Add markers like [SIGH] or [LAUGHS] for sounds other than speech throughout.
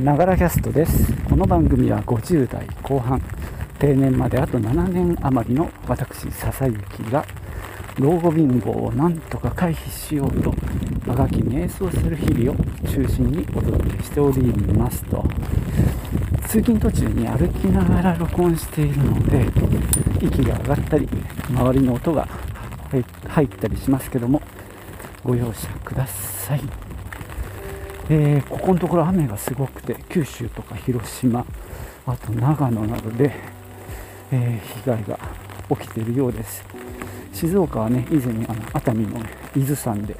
ながらキャストですこの番組は50代後半定年まであと7年余りの私笹雪が老後貧乏をなんとか回避しようとあがき瞑想する日々を中心にお届けしておりますと通勤途中に歩きながら録音しているので息が上がったり周りの音が入ったりしますけどもご容赦ください。えー、ここのところ雨がすごくて九州とか広島あと長野などで、えー、被害が起きているようです。静岡はね以前にあの熱海の、伊豆山で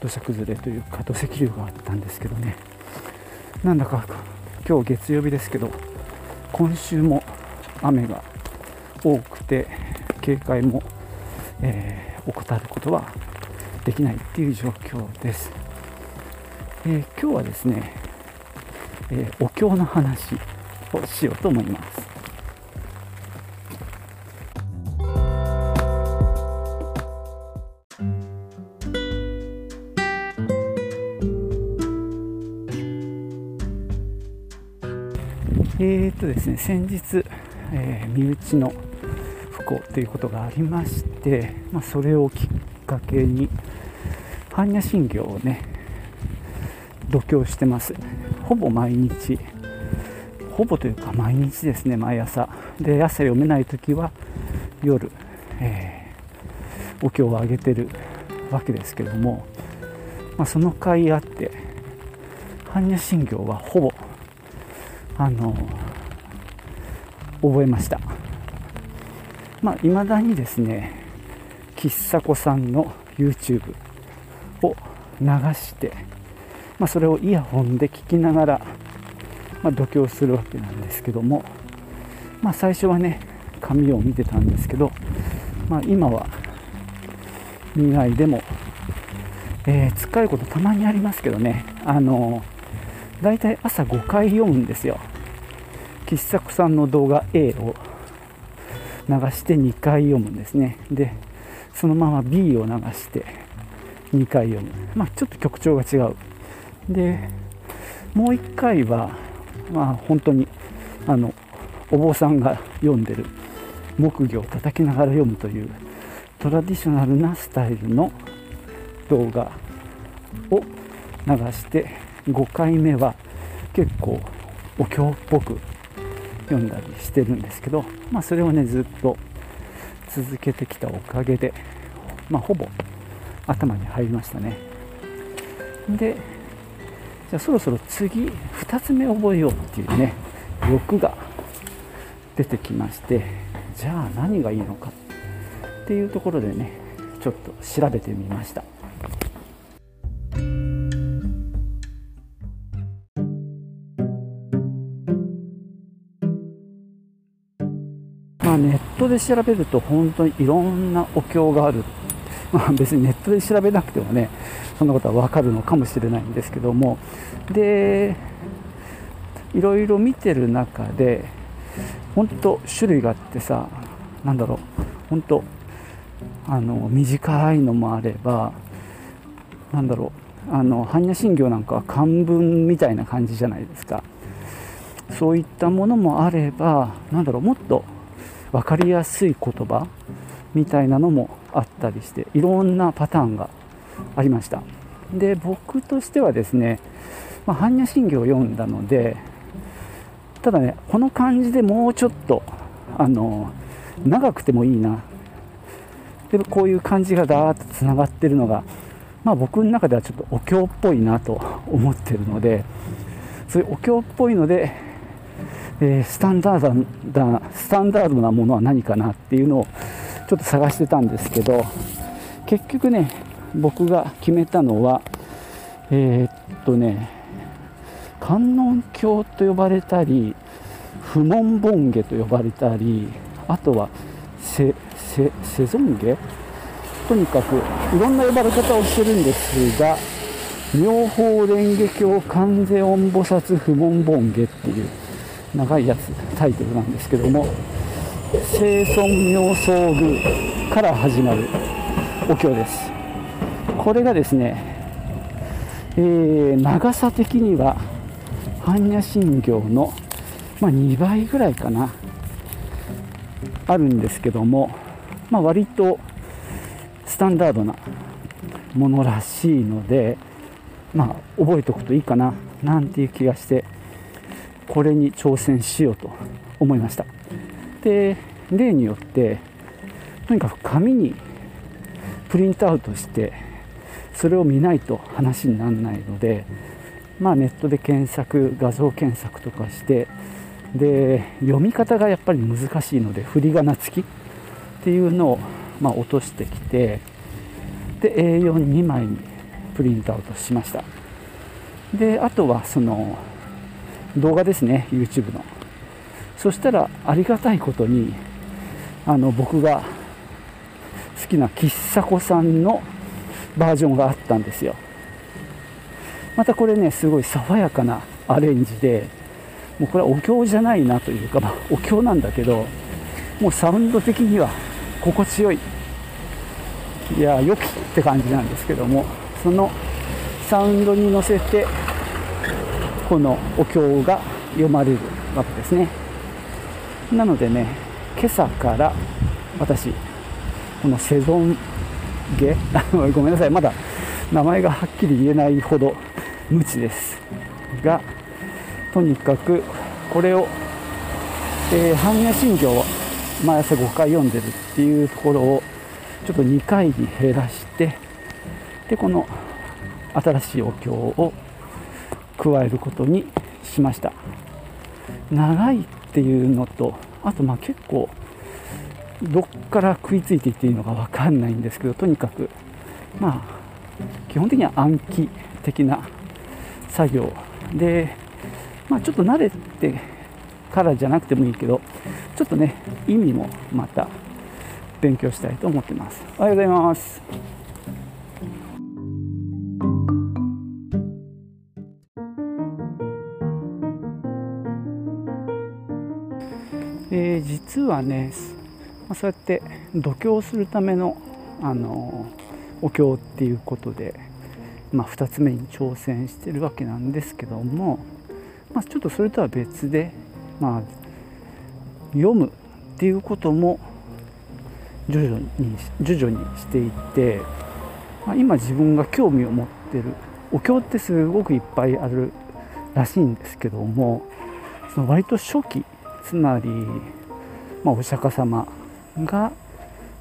土砂崩れというか土石流があったんですけどね。なんだか今日月曜日ですけど今週も雨が多くて警戒も、えー、怠ることはできないっていう状況です。えー、今日はですね、えー、お経の話をしようと思います。えーとですね、先日、えー、身内の不幸ということがありまして、まあ、それをきっかけに般若心経をね度胸してます。ほぼ毎日。ほぼというか毎日ですね毎朝。で朝読めない時は夜、えー、お経をあげてるわけですけども、まあ、その甲斐あって般若心経はほぼあの覚えました。まあいまだにですね喫茶子さんの YouTube を流してまあ、それをイヤホンで聞きながら、まあ、度胸するわけなんですけども、まあ、最初はね紙を見てたんですけど、まあ、今は見ないでも、えー、使うことたまにありますけどね。あのだいたい朝5回読むんですよ。喫茶子さんの動画 A を流して2回読むんですね。でそのまま B を流して2回読む。まあちょっと曲調が違う。でもう1回は、まあ、本当にあのお坊さんが読んでる木魚を叩きながら読むというトラディショナルなスタイルの動画を流して5回目は結構お経っぽく読んだりしてるんですけど、まあ、それをねずっと続けてきたおかげで、まあ、ほぼ頭に入りましたね。でじゃあそろそろ次2つ目覚えようっていうね欲が出てきましてじゃあ何がいいのかっていうところでねちょっと調べてみました。まあネットで調べると本当にいろんなお経がある [LAUGHS] 別にネットで調べなくてもねそんなことは分かるのかもしれないんですけども。でいろいろ見てる中で本当種類があってさ何だろう。本当あの短いのもあればなんだろう。あの般若心経なんかは漢文みたいな感じじゃないですか。そういったものもあればなんだろう。もっと分かりやすい言葉みたいなのもったりしていろんなパターンがありました。で僕としてはですね、まあ、般若心経を読んだのでただねこの感じでもうちょっとあの長くてもいいな。でこういう感じがダーッとつながってるのが、まあ、僕の中ではちょっとお経っぽいなと思ってるのでそういうお経っぽいので、えー、スタンダードなスタンダードなものは何かなっていうのをちょっと探してたんですけど結局ね僕が決めたのはえー、っとね観音経と呼ばれたり不問盆下と呼ばれたりあとはセセセゾンゲとにかくいろんな呼ばれ方をしてるんですが妙法蓮華経観世音菩薩不問盆下っていう長いやつタイトルなんですけども生尊妙相宮から始まるお経です。これがですね、えー、長さ的には般若心経の、まあ、2倍ぐらいかなあるんですけども、まあ、割とスタンダードなものらしいので、まあ、覚えておくといいかななんていう気がしてこれに挑戦しようと思いました。で例によってとにかく紙にプリントアウトしてそれを見ないと話にならないのでまあネットで検索画像検索とかしてで読み方がやっぱり難しいので振り仮名付きっていうのを、まあ、落としてきてで A42 枚にプリントアウトしましたであとはその動画ですね YouTube のそしたらありがたいことにあの僕が好きな喫茶子さんのバージョンがあったんですよ。またこれねすごい爽やかなアレンジでもうこれはお経じゃないなというか、まあ、お経なんだけどもうサウンド的には心地よい。いや良きって感じなんですけどもそのサウンドに乗せてこのお経が読まれるわけですね。なのでね今朝から私このセゾンゲ [LAUGHS] ごめんなさいまだ名前がはっきり言えないほど無知です。がとにかくこれを、えー、般若心経を毎朝5回読んでるっていうところをちょっと2回に減らしてでこの新しいお経を加えることにしました。長いっていうのとあとまあ結構どっから食いついていっていいのか分かんないんですけどとにかくまあ基本的には暗記的な作業。でまあちょっと慣れてからじゃなくてもいいけどちょっとね意味もまた勉強したいと思ってます。おはようございます。実はね、そうやって度胸するためのあのお経っていうことで、まあ、2つ目に挑戦してるわけなんですけども、まあ、ちょっとそれとは別で、まあ、読むっていうことも徐々に徐々にしていって、まあ、今自分が興味を持ってるお経ってすごくいっぱいあるらしいんですけどもその割と初期つまり、まあ、お釈迦様が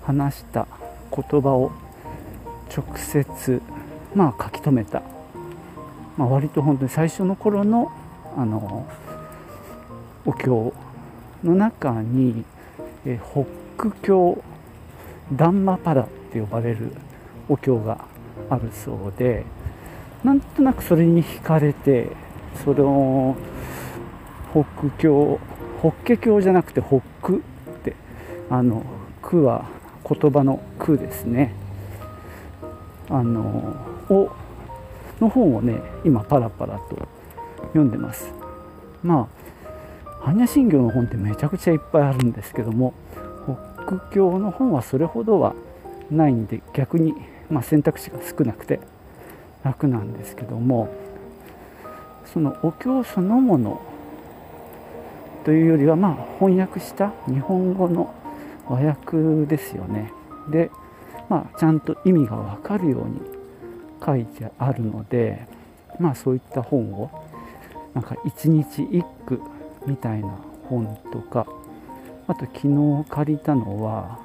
話した言葉を直接、まあ、書き留めた、まあ、割と本当に最初の頃のあのお経の中にえ北経ダンマパダって呼ばれるお経があるそうでなんとなくそれに惹かれてそれを北経法華経じゃなくてホックってあの句は言葉の句ですね。あのをの本をね今パラパラと読んでます。まあ般若心経の本ってめちゃくちゃいっぱいあるんですけども北経の本はそれほどはないんで逆に、まあ、選択肢が少なくて楽なんですけどもそのお経そのものというよりはまあ翻訳した日本語の和訳ですよね。でまあちゃんと意味が分かるように書いてあるのでまあそういった本をなんか一日一句みたいな本とかあと昨日借りたのは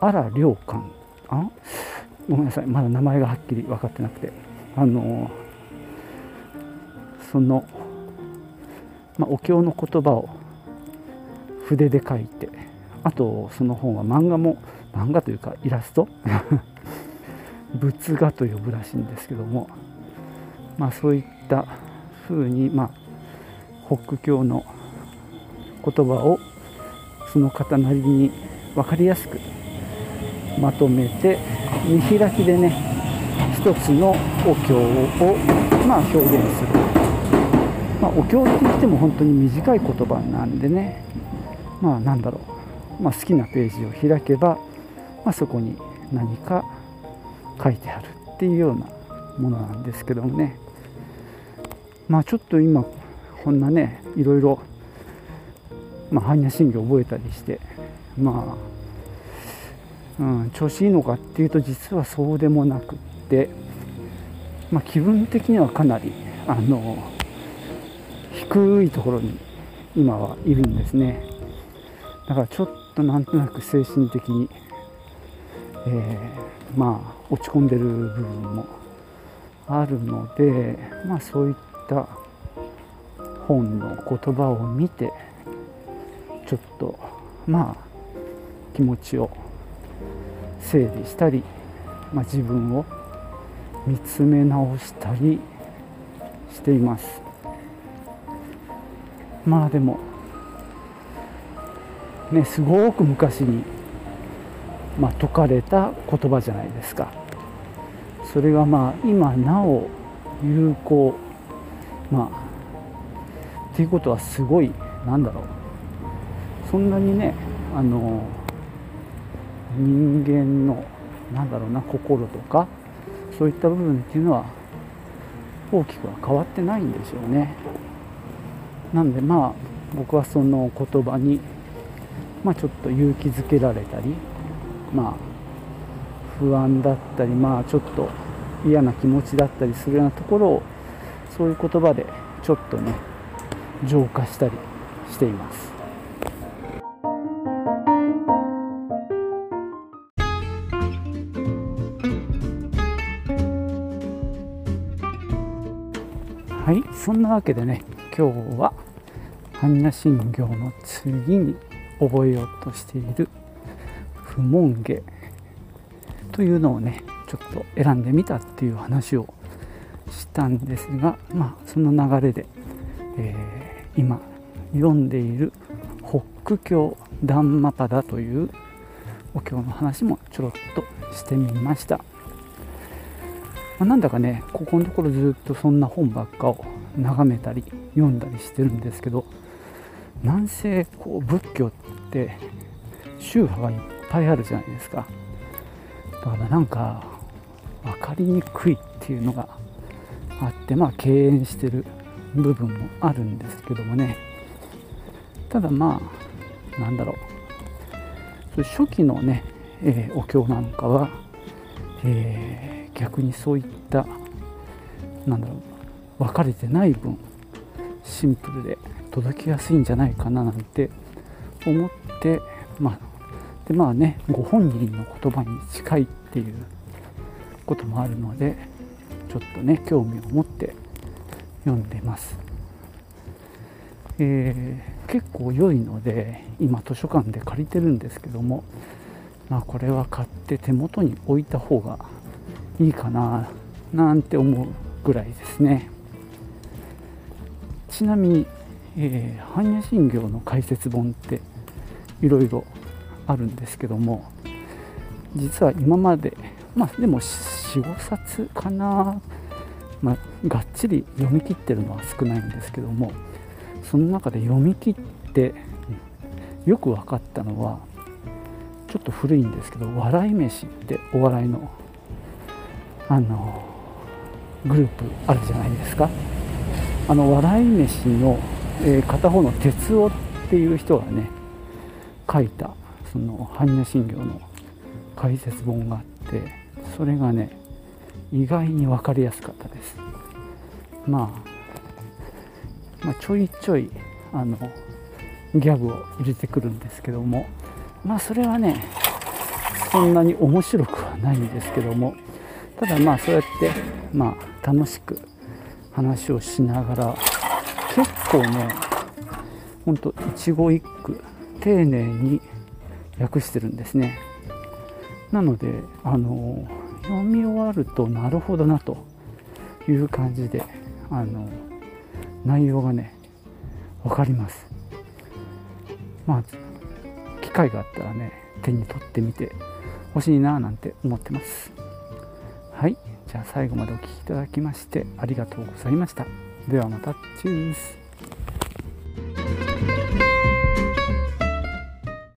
荒良館あ？ごめんなさい。まだ名前がはっきり分かってなくて。あのそのまあ、お経の言葉を筆で書いてあとその本は漫画も漫画というかイラスト？[LAUGHS] 仏画と呼ぶらしいんですけどもまあそういった風にまあ北教の言葉をその方なりに分かりやすくまとめて見開きでね一つのお経をまあ表現する。まあ、お経って言っても本当に短い言葉なんでね。まあなんだろう、まあ、好きなページを開けば、まあ、そこに何か書いてあるっていうようなものなんですけどもね。まあちょっと今こんなねいろいろ、ま、般若心経覚えたりしてまあ、うん、調子いいのかっていうと実はそうでもなくって、まあ、気分的にはかなりあの低いところに今はいるんですね。だからちょっとなんとなく精神的に、えー、まあ落ち込んでる部分もあるのでまあそういった本の言葉を見てちょっとまあ気持ちを整理したり、まあ、自分を見つめ直したりしています。まあでもねすごく昔に、まあ、説かれた言葉じゃないですか。それがまあ今なお有効。まあっていうことはすごいなんだろう。そんなにねあの人間のなんだろうな心とかそういった部分っていうのは大きくは変わってないんでしょうね。なんでまあ僕はその言葉に、まあ、ちょっと勇気づけられたりまあ不安だったりまあちょっと嫌な気持ちだったりするようなところをそういう言葉でちょっとね浄化したりしています。はいそんなわけでね今日は般若心経の次に覚えようとしている不問下というのをねちょっと選んでみたっていう話をしたんですがまあその流れで、えー、今読んでいる北区教ダンマパダというお経の話もちょろっとしてみました。まあ、なんだかねここのところずっとそんな本ばっかを眺めたり読んだりしてるんですけどなんせこう仏教って宗派がいっぱいあるじゃないですか。だからなんか分かりにくいっていうのがあってまあ敬遠してる部分もあるんですけどもね。ただまあなんだろう初期のね、えー、お経なんかは、えー逆にそういったなんだろう分かれてない分シンプルで届きやすいんじゃないかななんて思ってまあでまあねご本人の言葉に近いっていうこともあるのでちょっとね興味を持って読んでます、えー、結構良いので今図書館で借りてるんですけどもまあこれは買って手元に置いた方がいいかななんて思うぐらいですね。ちなみに、えー、般若心経の解説本っていろいろあるんですけども実は今までまあでも45冊かな、まあ、がっちり読み切ってるのは少ないんですけどもその中で読み切ってよく分かったのはちょっと古いんですけど「笑い飯」ってお笑いのあのグループあるじゃないですか。あの笑い飯の、えー、片方の哲夫っていう人がね書いたその般若心経の解説本があってそれがね意外に分かりやすかったです、まあ、まあちょいちょいあのギャグを入れてくるんですけどもまあそれはねそんなに面白くはないんですけどもただまあそうやってまあ楽しく話をしながら結構ねほんと一語一句丁寧に訳してるんですね。なのであの読み終わるとなるほどなという感じであの内容がね分かります。まあ機会があったらね手に取ってみてほしいななんて思ってます。はい。じゃあ最後までお聴きいただきましてありがとうございました。ではまた。チュース